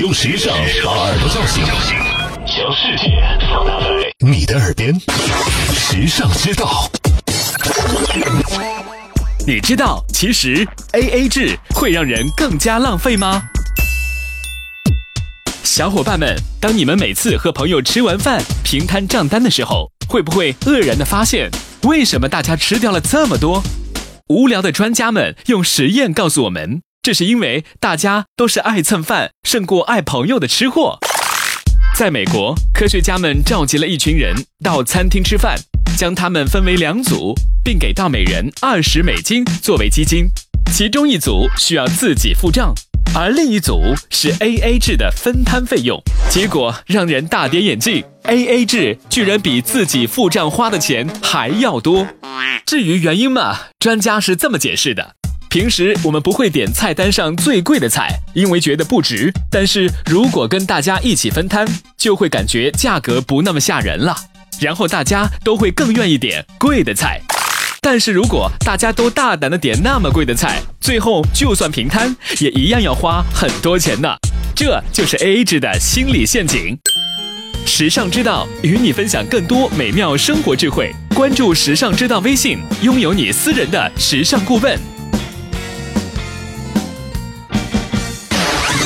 用时尚把耳朵叫醒，将世界放大在你的耳边。时尚之道，你知道其实 A A 制会让人更加浪费吗？小伙伴们，当你们每次和朋友吃完饭平摊账单的时候，会不会愕然的发现，为什么大家吃掉了这么多？无聊的专家们用实验告诉我们，这是因为大家都是爱蹭饭胜过爱朋友的吃货。在美国，科学家们召集了一群人到餐厅吃饭，将他们分为两组，并给到每人二十美金作为基金，其中一组需要自己付账，而另一组是 A A 制的分摊费用。结果让人大跌眼镜，A A 制居然比自己付账花的钱还要多。至于原因嘛，专家是这么解释的：平时我们不会点菜单上最贵的菜，因为觉得不值；但是如果跟大家一起分摊，就会感觉价格不那么吓人了，然后大家都会更愿意点贵的菜。但是如果大家都大胆的点那么贵的菜，最后就算平摊，也一样要花很多钱呢。这就是 A A 制的心理陷阱。时尚之道与你分享更多美妙生活智慧，关注时尚之道微信，拥有你私人的时尚顾问。